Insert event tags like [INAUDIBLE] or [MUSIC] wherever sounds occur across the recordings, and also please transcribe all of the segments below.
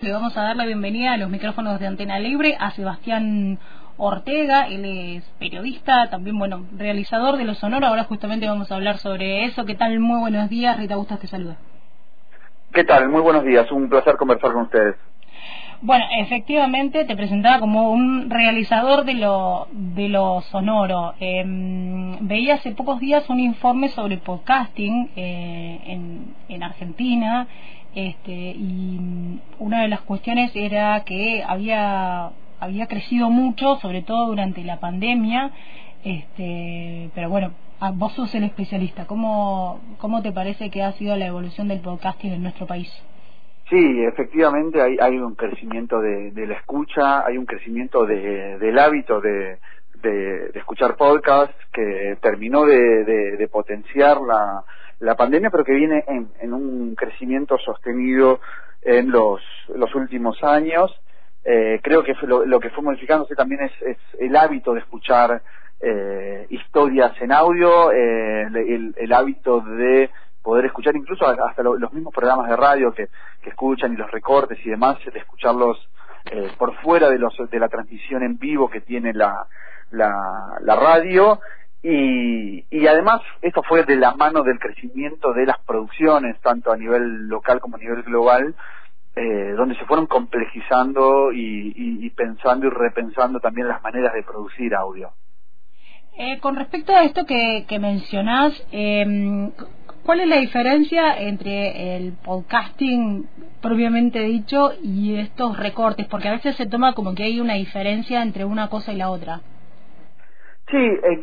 Le vamos a dar la bienvenida a los micrófonos de Antena Libre a Sebastián Ortega, él es periodista, también, bueno, realizador de Los Sonoro. Ahora justamente vamos a hablar sobre eso. ¿Qué tal? Muy buenos días. Rita Bustas te saluda. ¿Qué tal? Muy buenos días. Un placer conversar con ustedes. Bueno, efectivamente te presentaba como un realizador de lo, de lo sonoro. Em, veía hace pocos días un informe sobre podcasting eh, en, en Argentina este, y una de las cuestiones era que había había crecido mucho, sobre todo durante la pandemia, este, pero bueno, vos sos el especialista, ¿Cómo, ¿cómo te parece que ha sido la evolución del podcasting en nuestro país? Sí, efectivamente hay, hay un crecimiento de, la escucha, hay un crecimiento de, del hábito de, de, escuchar podcasts que terminó de, potenciar la, pandemia, pero que viene en, en un crecimiento sostenido en los, los últimos años. Eh, creo que lo, que fue modificándose también es, el hábito de escuchar eh, historias en audio, eh, el, hábito de poder escuchar incluso hasta los mismos programas de radio que, escuchan y los recortes y demás, de escucharlos por fuera de, los, de la transmisión en vivo que tiene la, la, la radio y, y, además esto fue de la mano del crecimiento de las producciones, tanto a nivel local como a nivel global, eh, donde se fueron complejizando y, pensando y repensando también las maneras de producir audio. Eh, con respecto a esto que, que mencionás, eh, ¿cuál es la diferencia entre el podcasting propiamente dicho y estos recortes? Porque a veces se toma como que hay una diferencia entre una cosa y la otra. Sí, eh,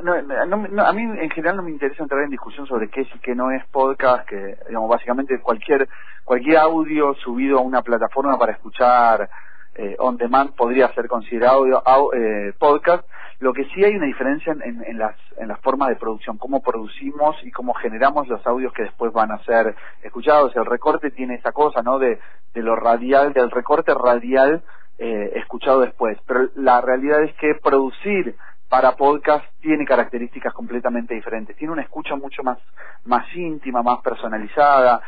a mí en general no me interesa entrar en discusión sobre qué es y qué no es podcast, que digamos básicamente cualquier cualquier audio subido a una plataforma para escuchar eh, on demand podría ser considerado eh, podcast. Lo que sí hay una diferencia en, en, las en formas de producción, cómo producimos y cómo generamos los audios que después van a ser escuchados. El recorte tiene esa cosa, ¿no? De, lo radial, del recorte radial eh, escuchado después. Pero la realidad es que producir para podcast tiene características completamente diferentes. Tiene una escucha mucho más, más íntima, más personalizada.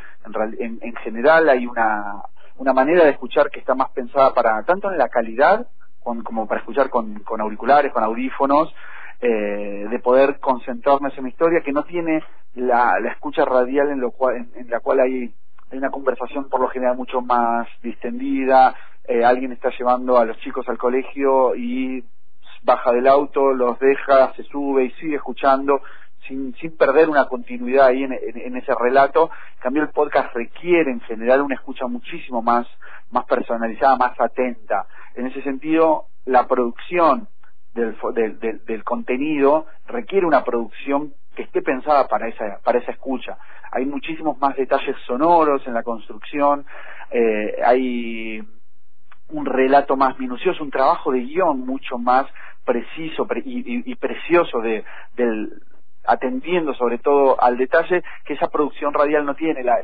En, en, general hay una, una manera de escuchar que está más pensada para, tanto en la calidad como para escuchar con, con auriculares, con audífonos, eh, de poder concentrarnos en una historia que no tiene la, escucha radial en, lo cual, en, la cual hay, hay, una conversación por lo general mucho más distendida, eh, alguien está llevando a los chicos al colegio y baja del auto, los deja, se sube y sigue escuchando sin, sin perder una continuidad ahí en, ese relato. En cambio, el podcast requiere en general una escucha muchísimo más, más personalizada, más atenta. En ese sentido, la producción del, del, del, contenido requiere una producción que esté pensada para esa, para esa escucha. Hay muchísimos más detalles sonoros en la construcción, eh, hay un relato más minucioso, un trabajo de guion mucho más preciso y, precioso de, del atendiendo sobre todo al detalle que esa producción radial no tiene. La,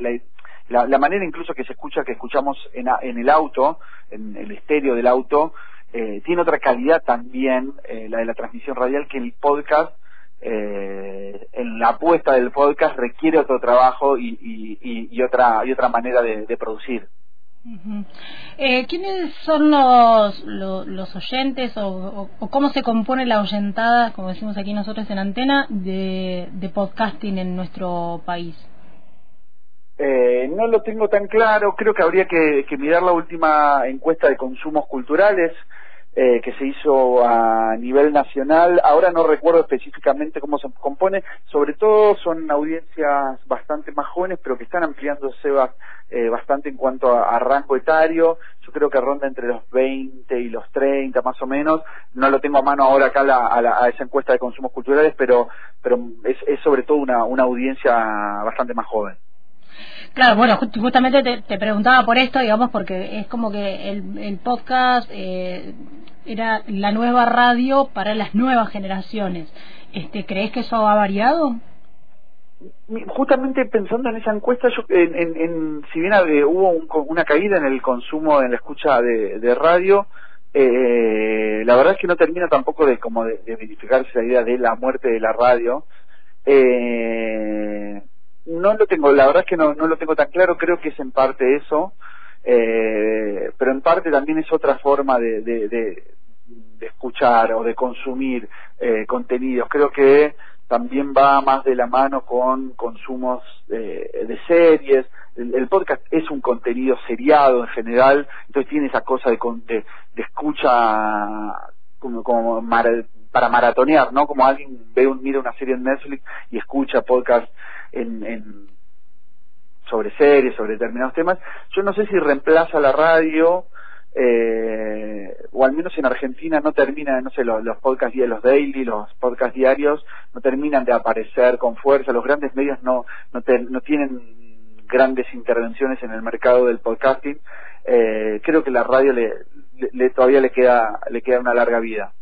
la, manera incluso que se escucha que escuchamos en, en el auto en el estéreo del auto eh, tiene otra calidad también eh, la de la transmisión radial que el podcast eh, en la apuesta del podcast requiere otro trabajo y, y, otra y otra manera de producir eh, ¿Quiénes son los, los, oyentes o, cómo se compone la oyentada, como decimos aquí nosotros en antena, de, podcasting en nuestro país? Eh, no lo tengo tan claro, creo que habría que, mirar la última encuesta de consumos culturales eh, que se hizo a nivel nacional. Ahora no recuerdo específicamente cómo se compone, sobre todo son audiencias bastante más jóvenes, pero que están ampliándose eh, bastante en cuanto a, rango etario. Yo creo que ronda entre los 20 y los 30 más o menos. No lo tengo a mano ahora acá a, esa encuesta de consumos culturales, pero, pero es, sobre todo una, una audiencia bastante más joven. Claro, bueno, justamente te, preguntaba por esto, digamos, porque es como que el, podcast eh, era la nueva radio para las nuevas generaciones. Este, ¿Crees que eso ha variado? justamente pensando en esa encuesta, yo, en, en, si bien hubo una caída en el consumo, en la escucha de, radio, eh, la verdad es que no termina tampoco de como de, verificarse la idea de la muerte de la radio. Eh, no lo tengo, la verdad es que no, no lo tengo tan claro, creo que es en parte eso. Eh, pero en parte también es otra forma de, de, escuchar o de consumir eh, contenidos. Creo que también va más de la mano con consumos de series. El, podcast es un contenido seriado en general, entonces tiene esa cosa de, de, de escucha como, como para maratonear, ¿no? Como alguien ve un, mira una serie en Netflix y escucha podcast en, en sobre series, sobre determinados temas. Yo no sé si reemplaza la radio, eh, o al menos en Argentina no termina, no sé, los, los podcasts, los daily, los podcasts diarios, no terminan de aparecer con fuerza. Los grandes medios no, no, no tienen grandes intervenciones en el mercado del podcasting. Eh, creo que la radio le, le, todavía le queda, le queda una larga vida.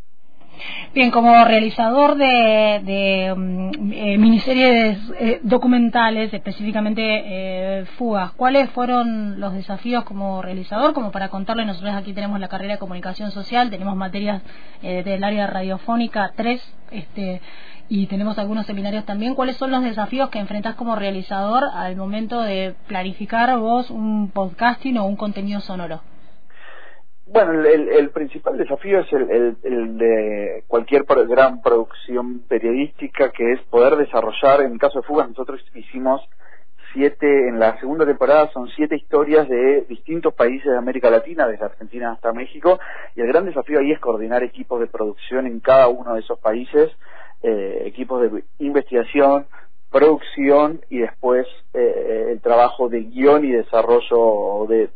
Bien, como realizador de, mm, eh, miniseries eh, documentales, específicamente eh, Fugas, ¿cuáles fueron los desafíos como realizador? Como para contarle, nosotros aquí tenemos la carrera de comunicación social, tenemos materias del área radiofónica, tres, este, y tenemos algunos seminarios también. ¿Cuáles son los desafíos que enfrentas como realizador al momento de planificar vos un podcasting o un contenido sonoro? Bueno, el, principal desafío es el, de cualquier gran producción periodística, que es poder desarrollar, en el caso de Fugas, nosotros hicimos siete, en la segunda temporada son siete historias de distintos países de América Latina, desde Argentina hasta México, y el gran desafío ahí es coordinar equipos de producción en cada uno de esos países, eh, equipos de investigación, producción y después eh, el trabajo de guion y desarrollo de,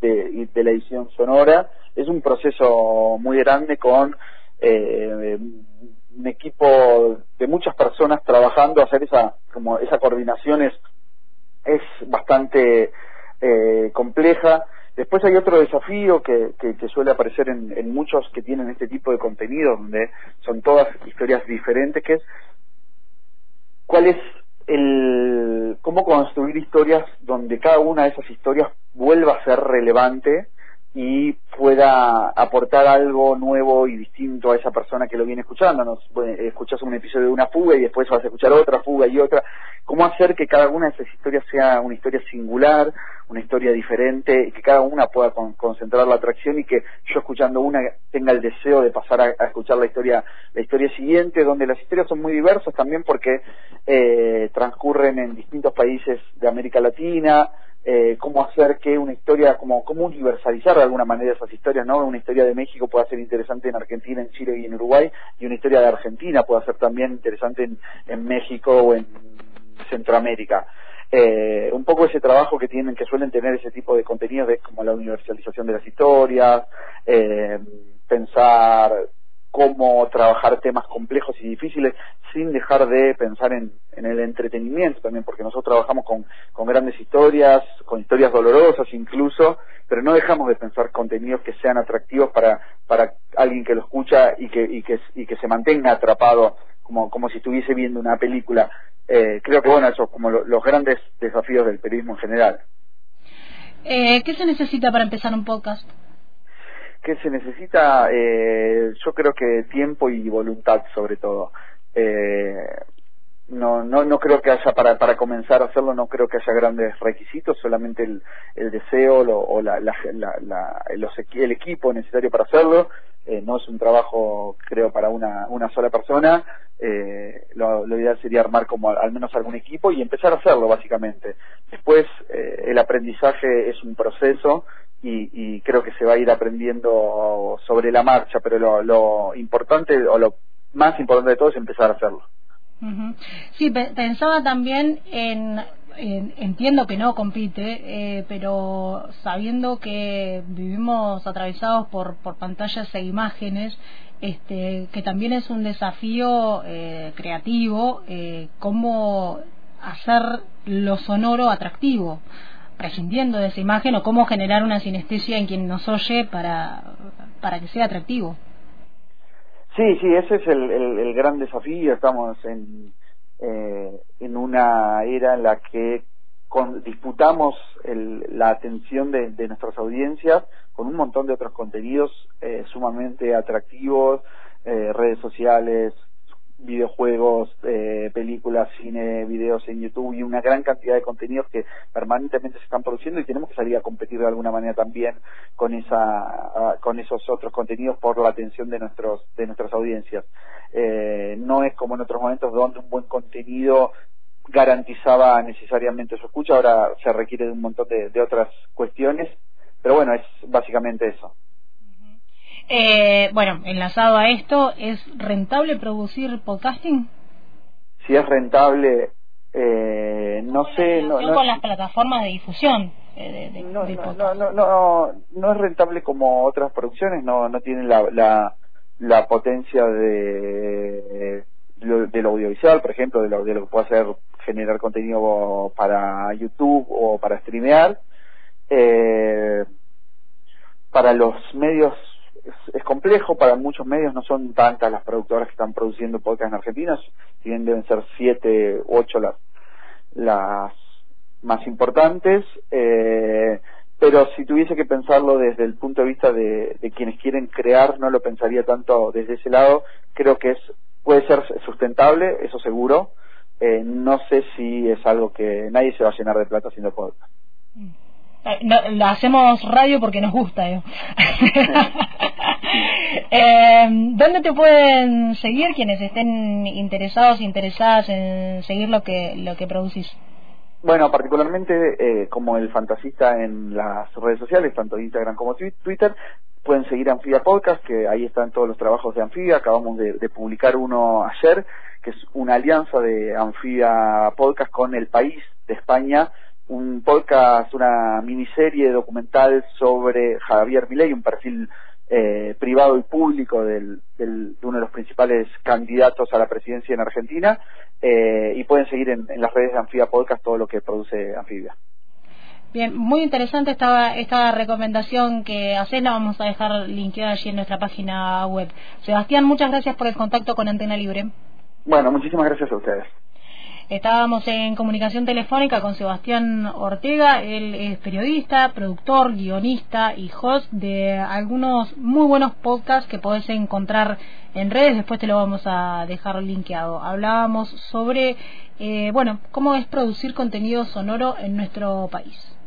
de la edición sonora es un proceso muy grande con eh, un equipo de muchas personas trabajando, hacer esa como esa coordinación es, es bastante eh, compleja. Después hay otro desafío que, que, suele aparecer en, en, muchos que tienen este tipo de contenido, donde son todas historias diferentes, que es cuál es el cómo construir historias donde cada una de esas historias vuelva a ser relevante y pueda aportar algo nuevo y distinto a esa persona que lo viene escuchando. Nos, escuchas un episodio de una fuga y después vas a escuchar otra fuga y otra. ¿Cómo hacer que cada una de esas historias sea una historia singular, una historia diferente, y que cada una pueda concentrar la atracción y que yo escuchando una tenga el deseo de pasar a, escuchar la historia, la historia siguiente, donde las historias son muy diversas también porque eh, transcurren en distintos países de América Latina, eh, cómo hacer que una historia, como cómo universalizar de alguna manera esas historias, ¿no? Una historia de México pueda ser interesante en Argentina, en Chile y en Uruguay, y una historia de Argentina puede ser también interesante en, en México o en Centroamérica. Eh, un poco ese trabajo que tienen, que suelen tener ese tipo de contenidos, es como la universalización de las historias, eh, pensar cómo trabajar temas complejos y difíciles sin dejar de pensar en, el entretenimiento también, porque nosotros trabajamos con, grandes historias, con historias dolorosas incluso, pero no dejamos de pensar contenidos que sean atractivos para, para alguien que lo escucha y que, y que, y que se mantenga atrapado como, como si estuviese viendo una película. Eh, creo que bueno, eso es como los grandes desafíos del periodismo en general. Eh, ¿Qué se necesita para empezar un podcast? ¿Qué se necesita? Eh, yo creo que tiempo y voluntad sobre todo. Eh, no, no, no creo que haya, para, para comenzar a hacerlo, no creo que haya grandes requisitos, solamente el, el deseo o la, la, la, el equipo necesario para hacerlo. Eh, no es un trabajo, creo, para una, una sola persona. Eh, lo, lo, ideal sería armar como al, menos algún equipo y empezar a hacerlo, básicamente. Después, eh, el aprendizaje es un proceso y, y, creo que se va a ir aprendiendo sobre la marcha, pero lo, lo importante o lo más importante de todo es empezar a hacerlo. Sí, pensaba también en, entiendo que no compite, eh, pero sabiendo que vivimos atravesados por, por pantallas e imágenes, este, que también es un desafío eh, creativo, eh, cómo hacer lo sonoro atractivo, prescindiendo de esa imagen o cómo generar una sinestesia en quien nos oye para, para que sea atractivo. Sí, sí, ese es el, el, gran desafío. Estamos en, eh, en una era en la que disputamos la atención de, nuestras audiencias con un montón de otros contenidos eh, sumamente atractivos, eh, redes sociales, videojuegos, eh, películas, cine, videos en YouTube y una gran cantidad de contenidos que permanentemente se están produciendo y tenemos que salir a competir de alguna manera también con esa con esos otros contenidos por la atención de nuestros de nuestras audiencias. Eh, no es como en otros momentos donde un buen contenido garantizaba necesariamente su escucha, ahora se requiere de un montón de otras cuestiones, pero bueno, es básicamente eso. Eh, bueno, enlazado a esto, ¿es rentable producir podcasting? Si es rentable, eh, no sé. No, con las plataformas de difusión. Eh, no, no, no, no, es rentable como otras producciones, no, no tiene la, la, la potencia de, del audiovisual, por ejemplo, de lo, de lo que puede hacer generar contenido para YouTube o para streamear. Eh, para los medios es, complejo, para muchos medios no son tantas las productoras que están produciendo podcast en Argentina, si bien deben ser siete, ocho las, las más importantes, eh, pero si tuviese que pensarlo desde el punto de vista de, quienes quieren crear, no lo pensaría tanto desde ese lado, creo que es puede ser sustentable, eso seguro, eh, no sé si es algo que nadie se va a llenar de plata haciendo podcast. Mm. Eh, no, hacemos radio porque nos gusta. ¿eh? [LAUGHS] eh, ¿Dónde te pueden seguir quienes estén interesados, interesadas en seguir lo que lo que producís? Bueno, particularmente eh, como el fantasista en las redes sociales, tanto Instagram como Twitter, pueden seguir Anfibia Podcast, que ahí están todos los trabajos de Anfibia. Acabamos de, de publicar uno ayer, que es una alianza de Anfibia Podcast con El País de España, un podcast, una miniserie documental sobre Javier Milei, un perfil eh, privado y público del, de uno de los principales candidatos a la presidencia en Argentina eh, y pueden seguir en, las redes de Anfibia Podcast todo lo que produce Anfibia. Bien, muy interesante esta, esta recomendación que haces, la vamos a dejar linkeada allí en nuestra página web. Sebastián, muchas gracias por el contacto con Antena Libre. Bueno, muchísimas gracias a ustedes. Estábamos en comunicación telefónica con Sebastián Ortega, él es periodista, productor, guionista y host de algunos muy buenos podcasts que podés encontrar en redes, después te lo vamos a dejar linkeado. Hablábamos sobre, eh, bueno, cómo es producir contenido sonoro en nuestro país.